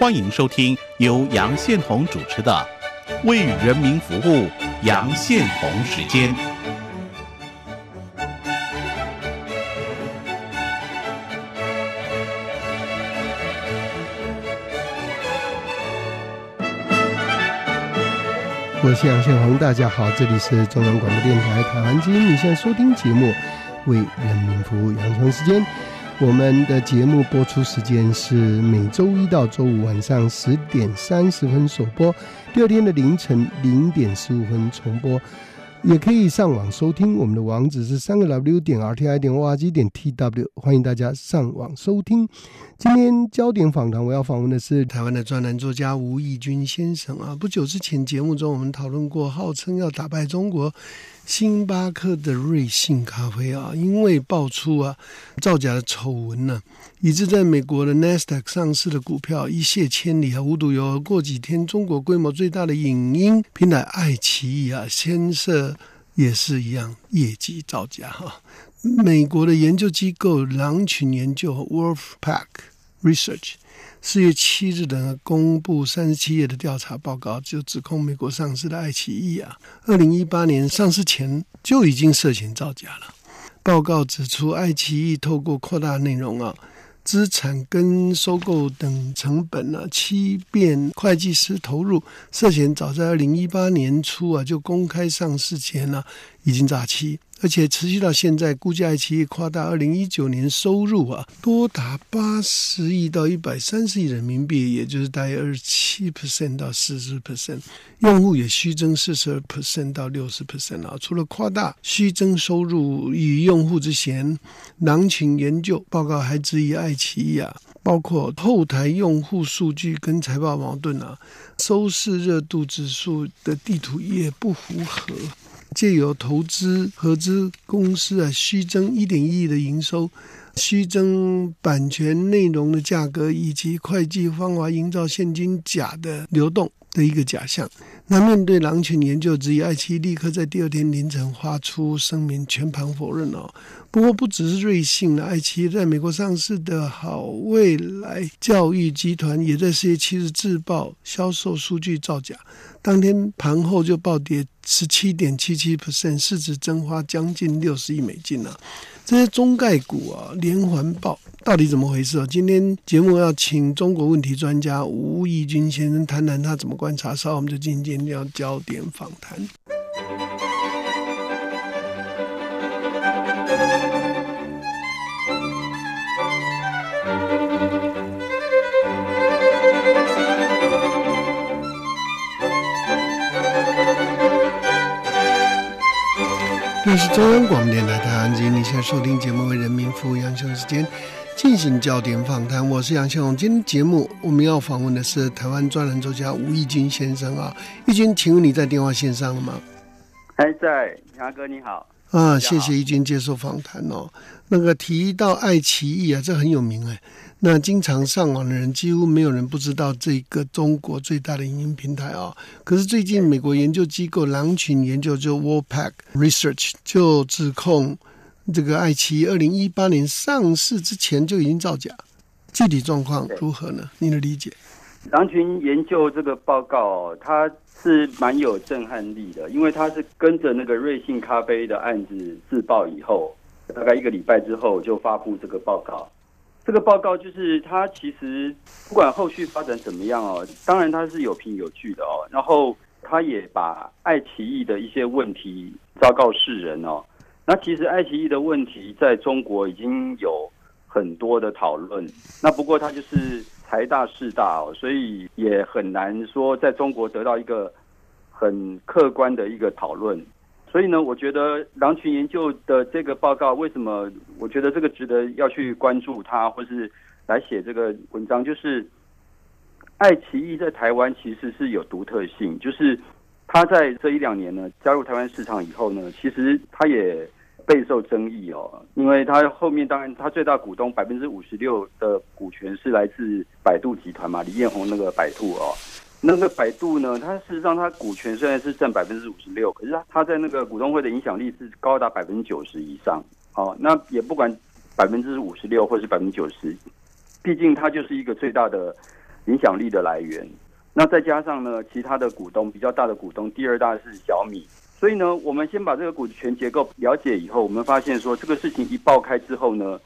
欢迎收听由杨宪宏主持的《为人民服务》杨宪宏时间。我是杨宪宏，大家好，这里是中央广播电台台湾之音，你现在收听节目《为人民服务》杨宪宏时间。我们的节目播出时间是每周一到周五晚上十点三十分首播，第二天的凌晨零点十五分重播。也可以上网收听，我们的网址是三个 W 点 R T I 点 O R G 点 T W，欢迎大家上网收听。今天焦点访谈，我要访问的是台湾的专栏作家吴义军先生啊。不久之前节目中，我们讨论过号称要打败中国星巴克的瑞幸咖啡啊，因为爆出啊造假的丑闻呢，以致在美国的 Nasdaq 上市的股票一泻千里啊。无独有偶，过几天中国规模最大的影音平台爱奇艺啊，先设也是一样业绩造假哈。美国的研究机构狼群研究 Wolfpack Research 四月七日的公布三十七页的调查报告，就指控美国上市的爱奇艺啊，二零一八年上市前就已经涉嫌造假了。报告指出，爱奇艺透过扩大内容啊。资产跟收购等成本呢，欺骗会计师投入，涉嫌早在二零一八年初啊就公开上市前呢已经诈欺。而且持续到现在，估计爱奇艺夸大二零一九年收入啊，多达八十亿到一百三十亿人民币，也就是大约二十七 percent 到四十 percent，用户也虚增四十二 percent 到六十 percent 啊。除了夸大虚增收入与用户之嫌，狼群研究报告还质疑爱奇艺啊，包括后台用户数据跟财报矛盾啊，收视热度指数的地图也不符合。借由投资合资公司啊，虚增一点一亿的营收，虚增版权内容的价格，以及会计方法营造现金假的流动的一个假象。那面对狼群研究质疑，爱奇艺立刻在第二天凌晨发出声明，全盘否认哦。不过不只是瑞幸了，爱奇艺在美国上市的好未来教育集团也在四月七日自曝销售数据造假。当天盘后就暴跌十七点七七 percent，市值蒸发将近六十亿美金啊！这些中概股啊，连环爆，到底怎么回事啊？今天节目要请中国问题专家吴义军先生谈谈他怎么观察，稍后我们就进行要焦点访谈。这是中央广播电台台湾之音，你现在收听节目为人民服务，杨雄时间进行焦点访谈。我是杨雄龙。今天节目我们要访问的是台湾专栏作家吴义军先生啊，义军，请问你在电话线上了吗？还在，杨哥你好。啊，谢谢义军接受访谈哦。那个提到爱奇艺啊，这很有名哎。那经常上网的人，几乎没有人不知道这个中国最大的影音平台啊。可是最近美国研究机构狼群研究就 Wolfpack Research 就指控这个爱奇艺二零一八年上市之前就已经造假，具体状况如何呢？你的理解？狼群研究这个报告，它是蛮有震撼力的，因为它是跟着那个瑞幸咖啡的案子自曝以后，大概一个礼拜之后就发布这个报告。这个报告就是它其实不管后续发展怎么样哦，当然它是有凭有据的哦。然后他也把爱奇艺的一些问题昭告世人哦。那其实爱奇艺的问题在中国已经有很多的讨论。那不过它就是财大势大哦，所以也很难说在中国得到一个很客观的一个讨论。所以呢，我觉得狼群研究的这个报告，为什么我觉得这个值得要去关注它，或是来写这个文章，就是爱奇艺在台湾其实是有独特性，就是它在这一两年呢加入台湾市场以后呢，其实它也备受争议哦，因为它后面当然它最大股东百分之五十六的股权是来自百度集团嘛，李彦宏那个百度哦。那个百度呢？它事实上，它股权虽然是占百分之五十六，可是它它在那个股东会的影响力是高达百分之九十以上。好，那也不管百分之五十六或是百分之九十，毕竟它就是一个最大的影响力的来源。那再加上呢，其他的股东比较大的股东，第二大是小米。所以呢，我们先把这个股权结构了解以后，我们发现说这个事情一爆开之后呢，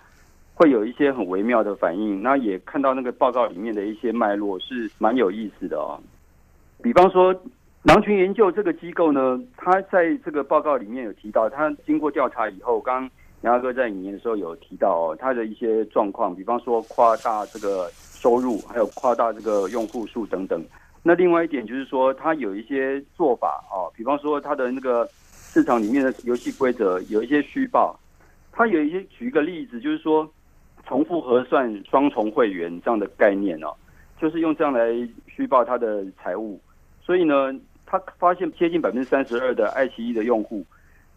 会有一些很微妙的反应。那也看到那个报告里面的一些脉络是蛮有意思的哦。比方说，狼群研究这个机构呢，他在这个报告里面有提到，他经过调查以后，刚刚杨哥在引言的时候有提到哦，他的一些状况，比方说夸大这个收入，还有夸大这个用户数等等。那另外一点就是说，它有一些做法哦，比方说它的那个市场里面的游戏规则有一些虚报，它有一些举一个例子，就是说重复核算双重会员这样的概念哦，就是用这样来虚报他的财务。所以呢，他发现接近百分之三十二的爱奇艺的用户，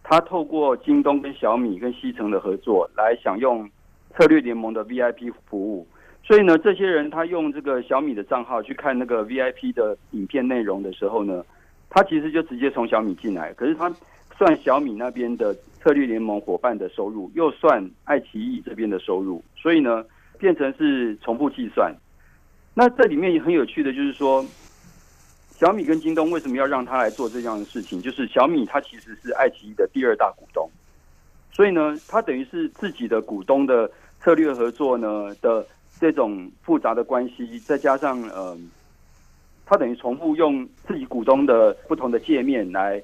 他透过京东跟小米跟西城的合作来享用策略联盟的 VIP 服务。所以呢，这些人他用这个小米的账号去看那个 VIP 的影片内容的时候呢，他其实就直接从小米进来，可是他算小米那边的策略联盟伙伴的收入，又算爱奇艺这边的收入，所以呢，变成是重复计算。那这里面也很有趣的，就是说，小米跟京东为什么要让他来做这样的事情？就是小米它其实是爱奇艺的第二大股东，所以呢，他等于是自己的股东的策略合作呢的。这种复杂的关系，再加上呃，他等于重复用自己股东的不同的界面来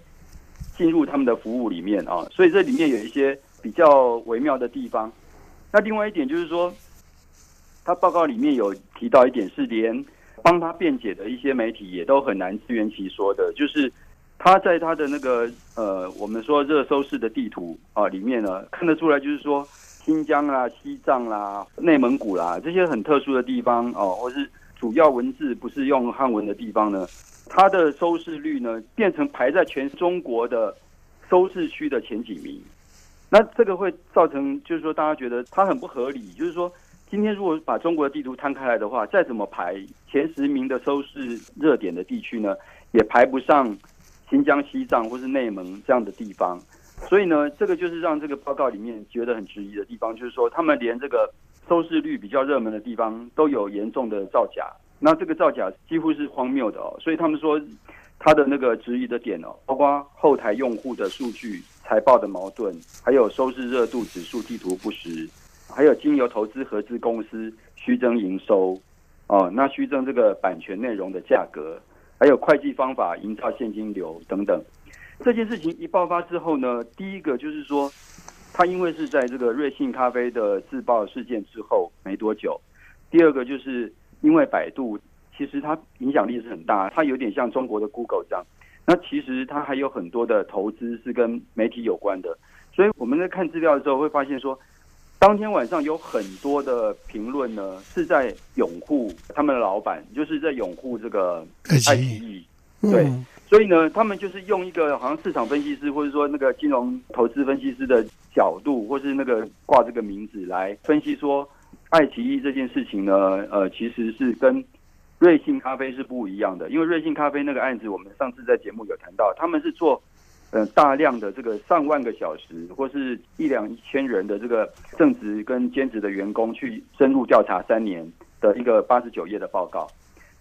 进入他们的服务里面啊，所以这里面有一些比较微妙的地方。那另外一点就是说，他报告里面有提到一点，是连帮他辩解的一些媒体也都很难自圆其说的，就是他在他的那个呃，我们说热搜式的地图啊里面呢，看得出来就是说。新疆啦、西藏啦、内蒙古啦这些很特殊的地方哦，或是主要文字不是用汉文的地方呢，它的收视率呢变成排在全中国的收视区的前几名。那这个会造成，就是说大家觉得它很不合理。就是说，今天如果把中国的地图摊开来的话，再怎么排前十名的收视热点的地区呢，也排不上新疆、西藏或是内蒙这样的地方。所以呢，这个就是让这个报告里面觉得很质疑的地方，就是说他们连这个收视率比较热门的地方都有严重的造假，那这个造假几乎是荒谬的哦。所以他们说他的那个质疑的点哦，包括后台用户的数据、财报的矛盾，还有收视热度指数地图不实，还有经由投资合资公司虚增营收哦，那虚增这个版权内容的价格，还有会计方法营造现金流等等。这件事情一爆发之后呢，第一个就是说，他因为是在这个瑞幸咖啡的自爆事件之后没多久；第二个就是因为百度其实它影响力是很大，它有点像中国的 Google 这样。那其实它还有很多的投资是跟媒体有关的，所以我们在看资料的时候会发现说，当天晚上有很多的评论呢是在拥护他们的老板，就是在拥护这个爱奇艺，对。所以呢，他们就是用一个好像市场分析师或者说那个金融投资分析师的角度，或是那个挂这个名字来分析说，爱奇艺这件事情呢，呃，其实是跟瑞幸咖啡是不一样的。因为瑞幸咖啡那个案子，我们上次在节目有谈到，他们是做呃大量的这个上万个小时或是一两千人的这个正职跟兼职的员工去深入调查三年的一个八十九页的报告。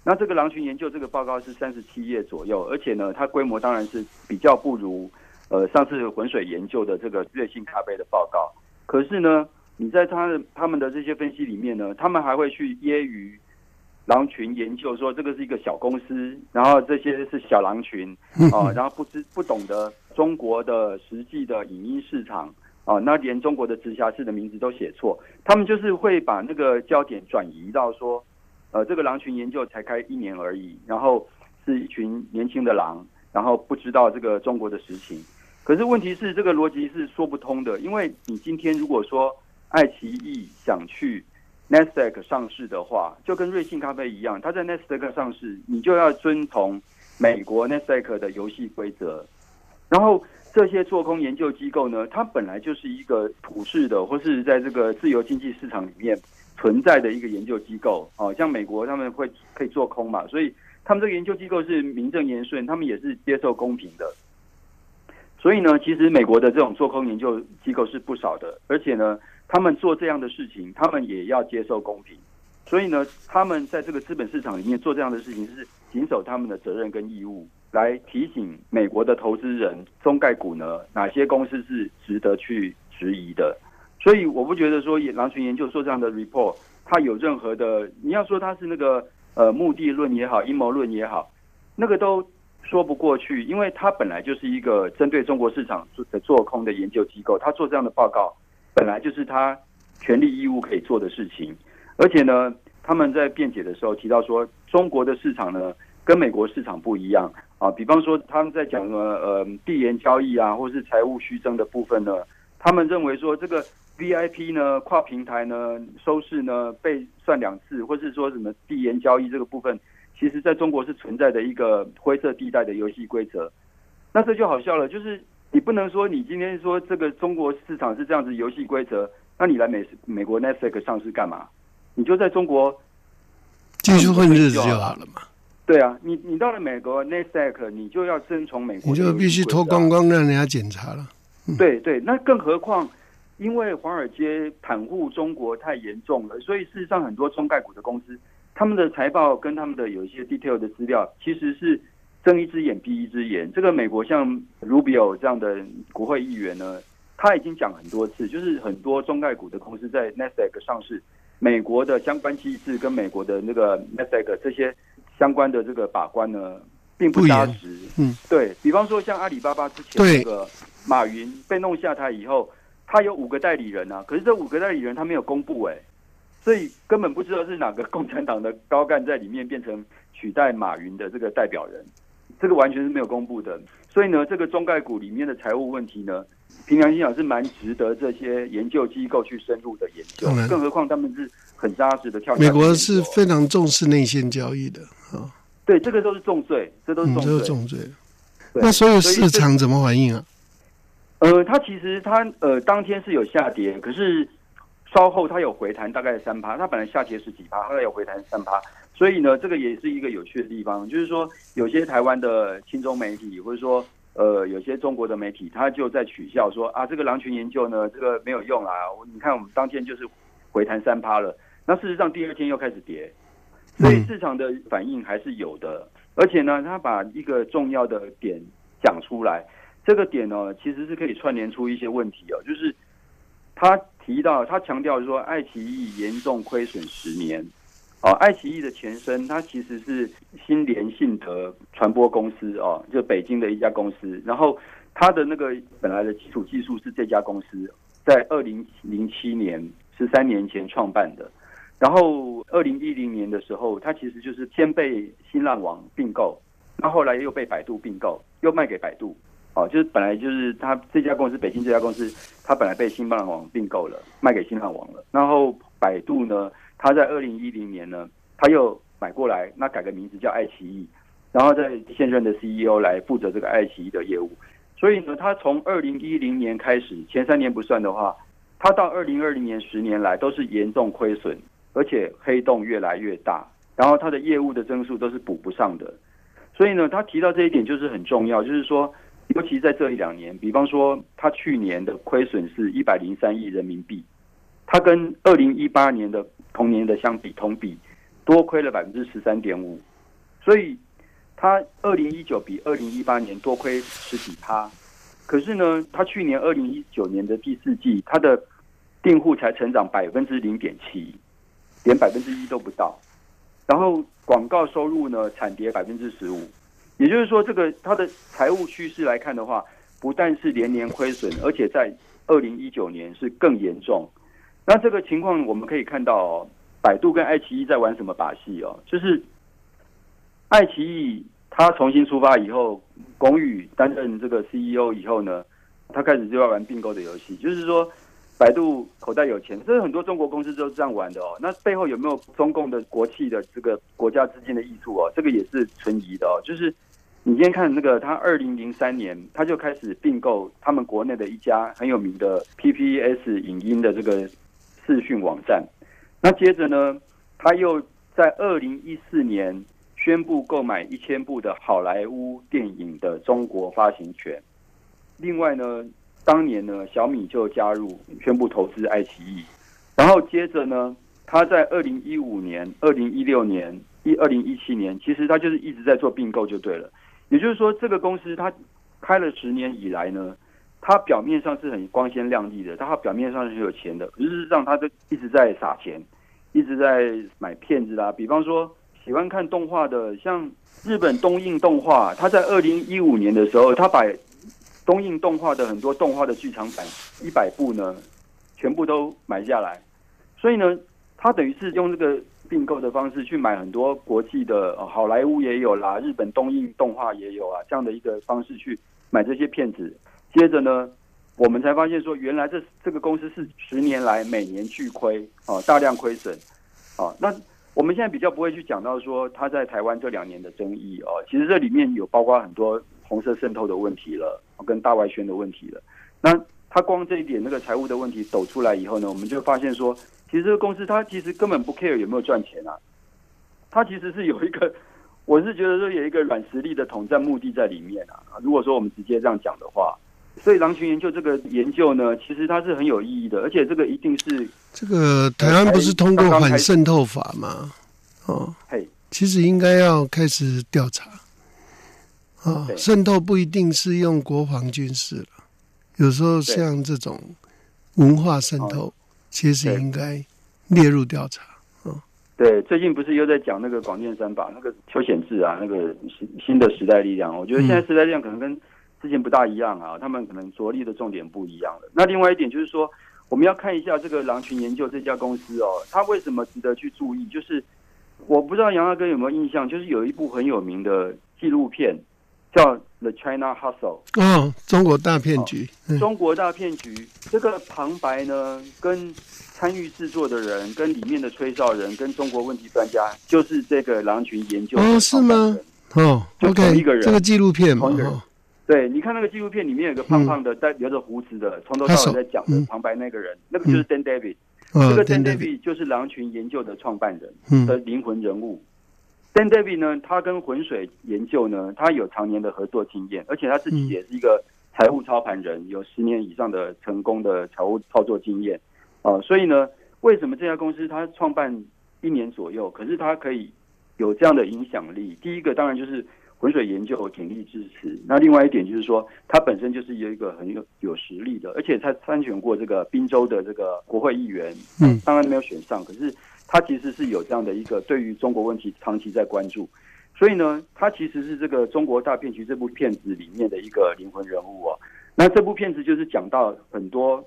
那这个狼群研究这个报告是三十七页左右，而且呢，它规模当然是比较不如呃上次浑水研究的这个瑞幸咖啡的报告。可是呢，你在他的他们的这些分析里面呢，他们还会去揶揄狼群研究说这个是一个小公司，然后这些是小狼群啊，然后不知不懂得中国的实际的影音市场啊，那连中国的直辖市的名字都写错，他们就是会把那个焦点转移到说。呃，这个狼群研究才开一年而已，然后是一群年轻的狼，然后不知道这个中国的实情。可是问题是，这个逻辑是说不通的，因为你今天如果说爱奇艺想去 Nasdaq 上市的话，就跟瑞幸咖啡一样，它在 Nasdaq 上市，你就要遵从美国 Nasdaq 的游戏规则。然后这些做空研究机构呢，它本来就是一个普世的，或是在这个自由经济市场里面。存在的一个研究机构哦，像美国他们会可以做空嘛，所以他们这个研究机构是名正言顺，他们也是接受公平的。所以呢，其实美国的这种做空研究机构是不少的，而且呢，他们做这样的事情，他们也要接受公平。所以呢，他们在这个资本市场里面做这样的事情，是谨守他们的责任跟义务，来提醒美国的投资人，中概股呢哪些公司是值得去质疑的。所以我不觉得说狼群研究做这样的 report，它有任何的，你要说它是那个呃目的论也好，阴谋论也好，那个都说不过去，因为它本来就是一个针对中国市场的做空的研究机构，他做这样的报告，本来就是他权利义务可以做的事情。而且呢，他们在辩解的时候提到说，中国的市场呢跟美国市场不一样啊。比方说，他们在讲呢，呃，递延交易啊，或是财务虚增的部分呢，他们认为说，这个 VIP 呢，跨平台呢，收视呢被算两次，或是说什么递延交易这个部分，其实在中国是存在的一个灰色地带的游戏规则。那这就好笑了，就是你不能说你今天说这个中国市场是这样子游戏规则，那你来美美国 Netflix 上市干嘛？你就在中国继续混日子就好了嘛。对啊，你你到了美国 n a s d a q 你就要遵从美国，你就必须脱光光让人家检查了。对对，那更何况，因为华尔街袒护中国太严重了，所以事实上很多中概股的公司，他们的财报跟他们的有一些 detail 的资料，其实是睁一只眼闭一只眼。这个美国像 Rubio 这样的国会议员呢，他已经讲很多次，就是很多中概股的公司在 n a s d a q 上市。美国的相关机制跟美国的那个 n e s a 这些相关的这个把关呢，并不扎实。嗯，对比方说像阿里巴巴之前那个马云被弄下台以后，他有五个代理人啊，可是这五个代理人他没有公布哎，所以根本不知道是哪个共产党的高干在里面变成取代马云的这个代表人，这个完全是没有公布的。所以呢，这个中概股里面的财务问题呢？平良心讲是蛮值得这些研究机构去深入的研究，更何况他们是很扎实的跳。美国是非常重视内线交易的啊，对，这个都是重罪，这都是重罪。重罪。那所有市场怎么反应啊？呃，它其实它呃当天是有下跌，可是稍后它有回弹，大概三趴。它本来下跌十几趴，后来有回弹三趴。所以呢，这个也是一个有趣的地方，就是说有些台湾的亲中媒体或者说。呃，有些中国的媒体他就在取笑说啊，这个狼群研究呢，这个没有用啊。你看我们当天就是回弹三趴了，那事实上第二天又开始跌，所以市场的反应还是有的。而且呢，他把一个重要的点讲出来，这个点呢其实是可以串联出一些问题哦，就是他提到他强调说，爱奇艺严重亏损十年。哦，爱奇艺的前身，它其实是新联信德传播公司哦，就北京的一家公司。然后它的那个本来的基础技术是这家公司在二零零七年十三年前创办的。然后二零一零年的时候，它其实就是先被新浪网并购，那后来又被百度并购，又卖给百度。哦，就是本来就是它这家公司，北京这家公司，它本来被新浪网并购了，卖给新浪网了。然后百度呢？他在二零一零年呢，他又买过来，那改个名字叫爱奇艺，然后在现任的 CEO 来负责这个爱奇艺的业务。所以呢，他从二零一零年开始，前三年不算的话，他到二零二零年十年来都是严重亏损，而且黑洞越来越大，然后他的业务的增速都是补不上的。所以呢，他提到这一点就是很重要，就是说，尤其在这一两年，比方说他去年的亏损是一百零三亿人民币，他跟二零一八年的。同年的相比，同比多亏了百分之十三点五，所以它二零一九比二零一八年多亏十几趴。可是呢，它去年二零一九年的第四季，它的订户才成长百分之零点七，连百分之一都不到。然后广告收入呢，惨跌百分之十五。也就是说，这个它的财务趋势来看的话，不但是连年亏损，而且在二零一九年是更严重。那这个情况我们可以看到，哦，百度跟爱奇艺在玩什么把戏哦？就是爱奇艺他重新出发以后，龚宇担任这个 CEO 以后呢，他开始就要玩并购的游戏，就是说百度口袋有钱，这是很多中国公司都是这样玩的哦。那背后有没有中共的国企的这个国家之间的益处哦？这个也是存疑的哦。就是你今天看那个，他二零零三年他就开始并购他们国内的一家很有名的 PPS 影音的这个。视讯网站，那接着呢，他又在二零一四年宣布购买一千部的好莱坞电影的中国发行权。另外呢，当年呢，小米就加入宣布投资爱奇艺，然后接着呢，他在二零一五年、二零一六年、一二零一七年，其实他就是一直在做并购就对了。也就是说，这个公司他开了十年以来呢，他表面上是很光鲜亮丽的，他表面上是很有钱的，事实上他都一直在撒钱，一直在买骗子啦。比方说，喜欢看动画的，像日本东映动画，他在二零一五年的时候，他把东映动画的很多动画的剧场版一百部呢，全部都买下来，所以呢，他等于是用这个并购的方式去买很多国际的，呃好莱坞也有啦，日本东映动画也有啊，这样的一个方式去买这些片子。接着呢，我们才发现说，原来这这个公司是十年来每年巨亏啊，大量亏损啊。那我们现在比较不会去讲到说他在台湾这两年的争议哦，其实这里面有包括很多红色渗透的问题了，跟大外宣的问题了。那他光这一点那个财务的问题抖出来以后呢，我们就发现说，其实这个公司它其实根本不 care 有没有赚钱啊，它其实是有一个，我是觉得说有一个软实力的统战目的在里面啊。如果说我们直接这样讲的话，所以狼群研究这个研究呢，其实它是很有意义的，而且这个一定是这个台湾不是通过反渗透法吗？哦，嘿，其实应该要开始调查。啊，对渗透不一定是用国防军事了，有时候像这种文化渗透，其实应该列入调查。对，最近不是又在讲那个广电三法那个邱显志啊，那个新新的时代力量，我觉得现在时代力量可能跟之前不大一样啊，他们可能着力的重点不一样了。那另外一点就是说，我们要看一下这个狼群研究这家公司哦，它为什么值得去注意？就是我不知道杨大哥有没有印象，就是有一部很有名的纪录片叫《The China Hustle》。哦，中国大骗局，嗯中国大骗局这个旁白呢，跟参与制作的人、跟里面的吹哨人、跟中国问题专家，就是这个狼群研究哦是吗？哦就，OK，同一个人这个纪录片嘛，同一个人哦对，你看那个纪录片里面有个胖胖的、带留着胡子的，从头到尾在讲的嗯旁白那个人，那个就是 Dan David。哦这个 Dan David 就是狼群研究的创办人嗯的灵魂人物。Dan David 呢，他跟浑水研究呢，他有常年的合作经验，而且他自己嗯也是一个财务操盘人，有十年以上的成功的财务操作经验。啊、所以呢，为什么这家公司他创办一年左右，可是他可以有这样的影响力？第一个当然就是浑水研究鼎力支持，那另外一点就是说，他本身就是有一个很有有实力的，而且他参选过这个滨州的这个国会议员，嗯。当然没有选上，可是他其实是有这样的一个对于中国问题长期在关注，所以呢，他其实是这个《中国大骗局》这部片子里面的一个灵魂人物哦。那这部片子就是讲到很多，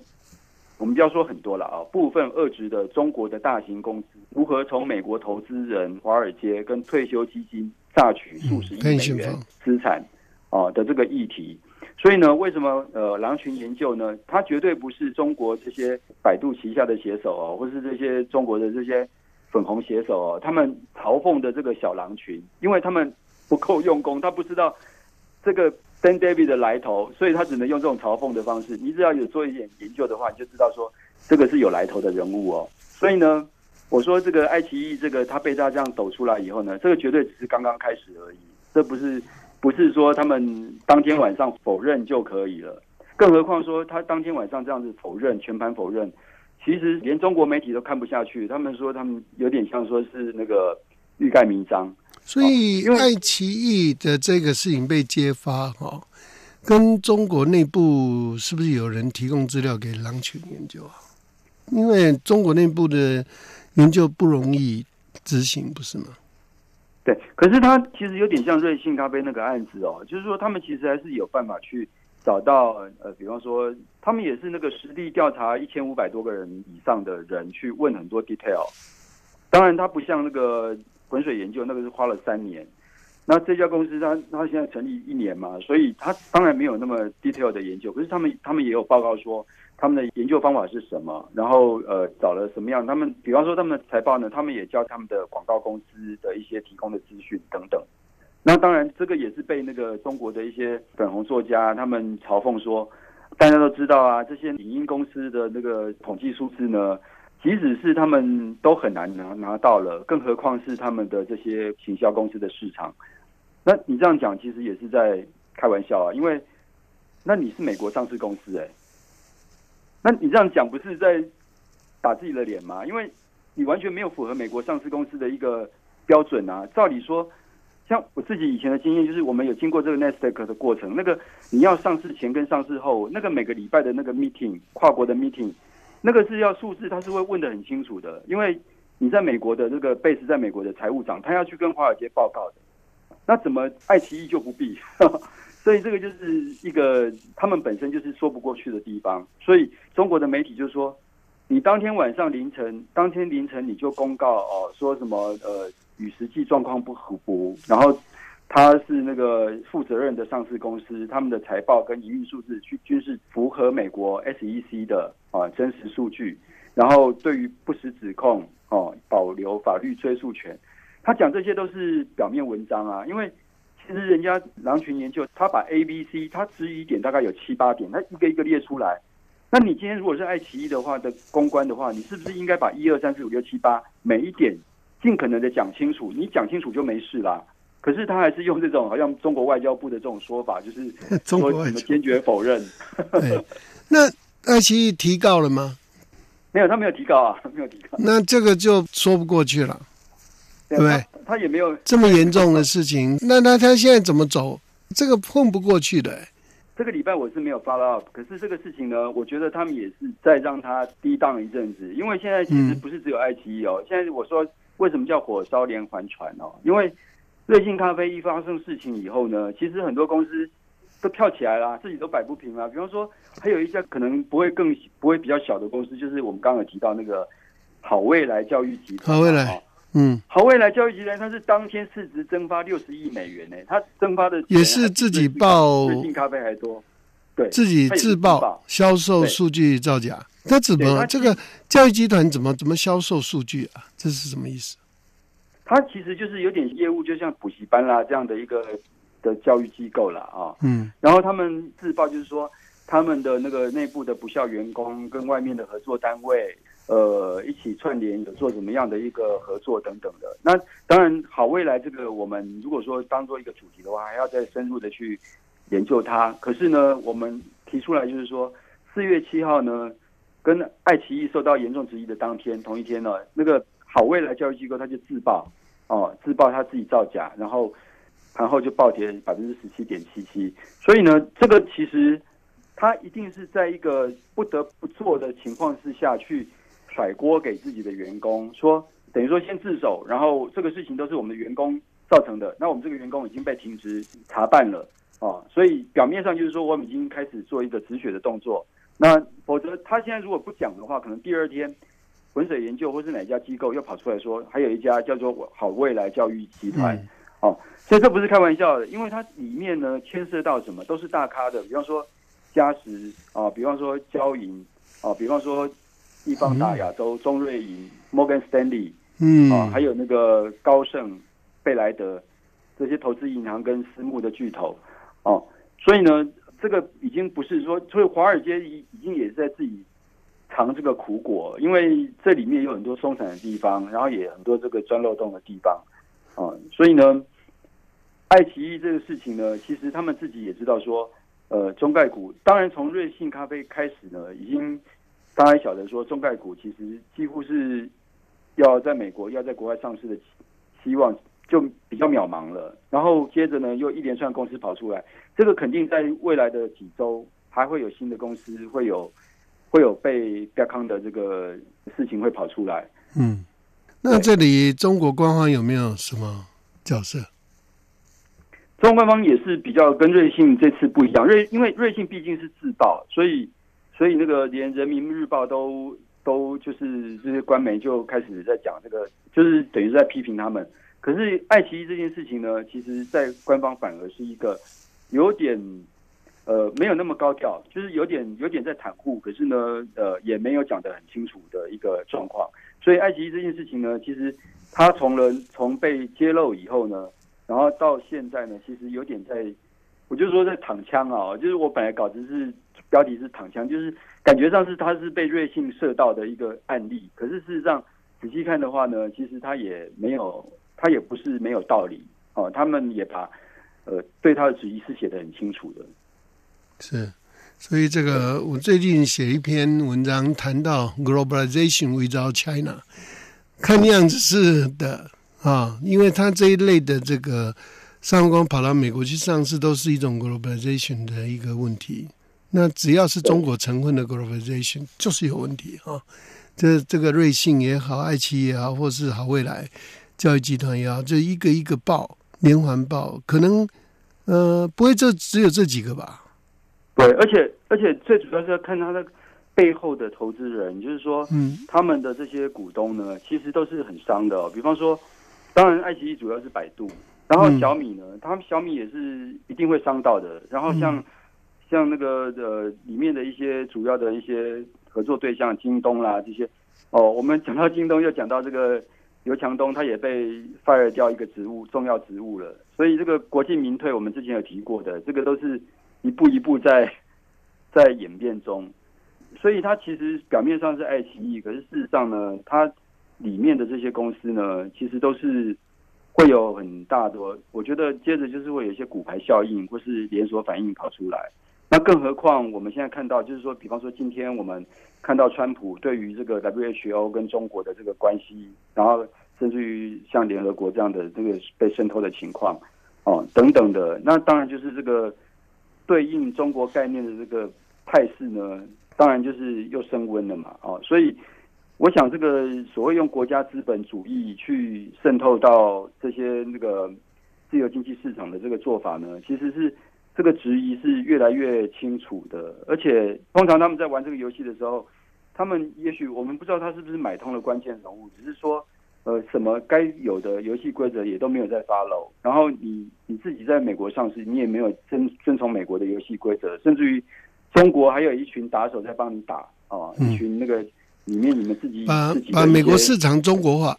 我们不要说很多了啊，部分遏制的中国的大型公司如何从美国投资人、华尔街跟退休基金榨取数十亿美元资产啊的这个议题。所以呢，为什么呃狼群研究呢？它绝对不是中国这些百度旗下的写手哦，或是这些中国的这些粉红写手哦，他们嘲讽的这个小狼群，因为他们不够用功，他不知道这个 Dan David 的来头，所以他只能用这种嘲讽的方式。你只要有做一点研究的话，你就知道说这个是有来头的人物哦。所以呢，我说这个爱奇艺这个他被他这样抖出来以后呢，这个绝对只是刚刚开始而已，这不是不是说他们当天晚上否认就可以了。更何况说他当天晚上这样子否认，全盘否认，其实连中国媒体都看不下去。他们说他们有点像说是那个欲盖弥彰。所以因为爱奇艺的这个事情被揭发，哈、跟中国内部是不是有人提供资料给狼群研究啊？因为中国内部的您就不容易执行，不是吗？对，可是他其实有点像瑞幸咖啡那个案子哦，就是说他们其实还是有办法去找到呃，比方说他们也是那个实地调查一千五百多个人以上的人去问很多 detail。当然，它不像那个滚水研究，那个是花了三年。那这家公司它它现在成立一年嘛，所以它当然没有那么 detail 的研究，可是他们他们也有报告说他们的研究方法是什么，然后呃找了什么样，他们比方说他们的财报呢，他们也教他们的广告公司的一些提供的资讯等等。那当然，这个也是被那个中国的一些粉红作家他们嘲讽说，大家都知道啊，这些影音公司的那个统计数字呢，即使是他们都很难拿拿到了，更何况是他们的这些行销公司的市场。那你这样讲，其实也是在开玩笑啊，因为那你是美国上市公司哎、那你这样讲不是在打自己的脸吗？因为你完全没有符合美国上市公司的一个标准啊。照理说，像我自己以前的经验，就是我们有经过这个 Nasdaq 的过程，那个你要上市前跟上市后，那个每个礼拜的那个 meeting，跨国的 meeting，那个是要数字，他是会问的很清楚的，因为你在美国的这个 base 在美国的财务长，他要去跟华尔街报告的，那怎么爱奇艺就不必？所以这个就是一个他们本身就是说不过去的地方。所以中国的媒体就说，你当天晚上凌晨，当天凌晨你就公告哦，说什么呃与实际状况不符，然后他是那个负责任的上市公司，他们的财报跟营运数字均均是符合美国 SEC 的啊真实数据，然后对于不实指控哦保留法律追诉权。他讲这些都是表面文章啊，因为。其实人家狼群研究，他把 A、B、C，他质疑点大概有七八点，他一个一个列出来。那你今天如果是爱奇艺的话的公关的话，你是不是应该把一二三四五六七八每一点尽可能的讲清楚？你讲清楚就没事啦。可是他还是用这种好像中国外交部的这种说法，就是 说什么坚决否认。那爱奇艺提告了吗？没有，他没有提告啊，没有提告。那这个就说不过去了。对，他也没有这么严重的事情。那那他现在怎么走？这个混不过去的。这个礼拜我是没有 follow up，可是这个事情呢，我觉得他们也是在让他低档一阵子。因为现在其实不是只有爱奇艺哦，现在我说为什么叫火烧连环船哦？因为瑞幸咖啡一发生事情以后呢，其实很多公司都跳起来了，自己都摆不平了。比方说，还有一家可能不会更不会比较小的公司，就是我们刚刚有提到那个好未来教育集团。好未来。嗯，好未来教育集团，它是当天市值蒸发六十亿美元呢，它蒸发的也是自己报最近咖啡还多，对，自己自报销售数据造假，他怎么这个教育集团怎么怎么销售数据啊？这是什么意思？它其实就是有点业务，就像补习班啦这样的一个的教育机构了啊，嗯，然后他们自报就是说他们的那个内部的不孝员工跟外面的合作单位。呃，一起串联有做怎么样的一个合作等等的。那当然，好未来这个我们如果说当做一个主题的话，还要再深入的去研究它。可是呢，我们提出来就是说，四月七号呢，跟爱奇艺受到严重质疑的当天，同一天呢，那个好未来教育机构他就自曝哦，自曝他自己造假，然后盘后就暴跌百分之十七点七七。所以呢，这个其实他一定是在一个不得不做的情况之下去。甩锅给自己的员工，说等于说先自首，然后这个事情都是我们的员工造成的。那我们这个员工已经被停职查办了啊，所以表面上就是说我们已经开始做一个止血的动作。那否则他现在如果不讲的话，可能第二天浑水研究或是哪家机构又跑出来说，还有一家叫做好未来教育集团，哦，所以这不是开玩笑的，因为它里面呢牵涉到什么都是大咖的，比方说嘉实啊，比方说交银啊，比方说。地方大亚洲、中瑞银、Morgan Stanley，嗯啊，还有那个高盛、贝莱德这些投资银行跟私募的巨头，哦，所以呢，这个已经不是说，所以华尔街已已经也是在自己尝这个苦果，因为这里面有很多松散的地方，然后也很多这个钻漏洞的地方，啊，所以呢，爱奇艺这个事情呢，其实他们自己也知道说，呃，中概股，当然从瑞幸咖啡开始呢，已经。大家晓得说，中概股其实几乎是要在美国、要在国外上市的希望就比较渺茫了。然后接着呢，又一连串公司跑出来，这个肯定在未来的几周还会有新的公司会有会有被标康的这个事情会跑出来。嗯，那这里中国官方有没有什么角色？中国官方也是比较跟瑞幸这次不一样，瑞因为瑞幸毕竟是自爆，所以。所以那个连人民日报都都就是这些官媒就开始在讲这个，就是等于在批评他们。可是爱奇艺这件事情呢，其实在官方反而是一个有点呃没有那么高调，就是有点有点在袒护，可是呢呃也没有讲得很清楚的一个状况。所以爱奇艺这件事情呢，其实它从人从被揭露以后呢，然后到现在呢，其实有点在，我就说在躺枪啊，就是我本来稿子是。标题是躺枪，就是感觉上是他是被瑞幸射到的一个案例。可是事实上仔细看的话呢，其实他也没有，他也不是没有道理哦。他们也把呃对他的旨意是写的很清楚的。是，所以这个我最近写一篇文章谈到 globalization without China，看样子是的啊，因为它这一类的这个上光跑到美国去上市，都是一种 globalization 的一个问题。那只要是中国成分的 globalization，就是有问题啊。这这个瑞幸也好，爱奇艺也好，或是好未来教育集团也好，这一个一个报，连环报，可能呃不会这只有这几个吧？对，而且而且最主要是要看它的背后的投资人，就是说，嗯他们的这些股东呢，其实都是很伤的、哦。比方说，当然爱奇艺主要是百度，然后嗯小米呢，他们小米也是一定会伤到的。然后像、像那个呃里面的一些主要的一些合作对象，京东啦这些，哦，我们讲到京东，又讲到这个刘强东，他也被 fire 掉一个职务，重要职务了。所以这个国进民退，我们之前有提过的，这个都是一步一步在在演变中。所以它其实表面上是爱奇艺，可是事实上呢，它里面的这些公司呢，其实都是会有很大的，我觉得接着就是会有一些骨牌效应或是连锁反应跑出来。那更何况我们现在看到，就是说，比方说今天我们看到川普对于这个 WHO 跟中国的这个关系，然后甚至于像联合国这样的这个被渗透的情况，哦等等的，那当然就是这个对应中国概念的这个态势呢，当然就是又升温了嘛，哦，所以我想这个所谓用国家资本主义去渗透到这些那个自由经济市场的这个做法呢，其实是这个质疑是越来越清楚的，而且通常他们在玩这个游戏的时候，他们也许我们不知道他是不是买通了关键人物，只是说。呃，什么该有的游戏规则也都没有在 follow，然后你你自己在美国上市，你也没有遵遵从美国的游戏规则，甚至于中国还有一群打手在帮你打哦，嗯一群那个里面你们自己把自己的一把美国市场中国化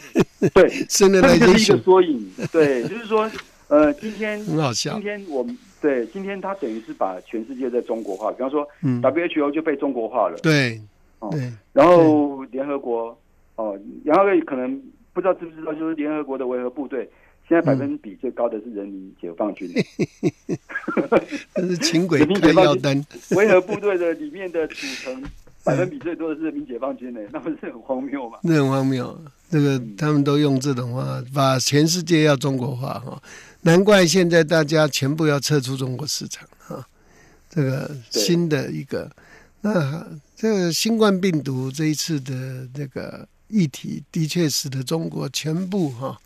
对，现在这个就是一个缩影，对，就是说，呃，今天 很好笑今。天我们对今天他等于是把全世界在中国化，比方说嗯，WHO 就被中国化了，对哦对，然后联合国哦，然后可能不知道知不知道，就是联合国的维和部队，现在百分比最高的是人民解放军，这是请鬼 开药单。维和部队的里面的组成百分比最多的是人民解放军呢，那不是很荒谬吗？那很荒谬，这个他们都用这种话，把全世界要中国化哈，难怪现在大家全部要撤出中国市场啊。这个新的一个，那这个新冠病毒这一次的这个议题，的确使得中国全部哈，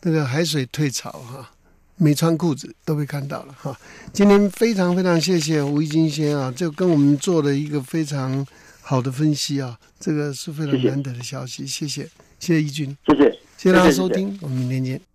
这个海水退潮哈。没穿裤子都被看到了哈。今天非常非常谢谢吴一金先啊，就跟我们做了一个非常好的分析啊，这个是非常难得的消息，谢谢，谢谢一军，谢谢，谢谢大家收听，我们明天见。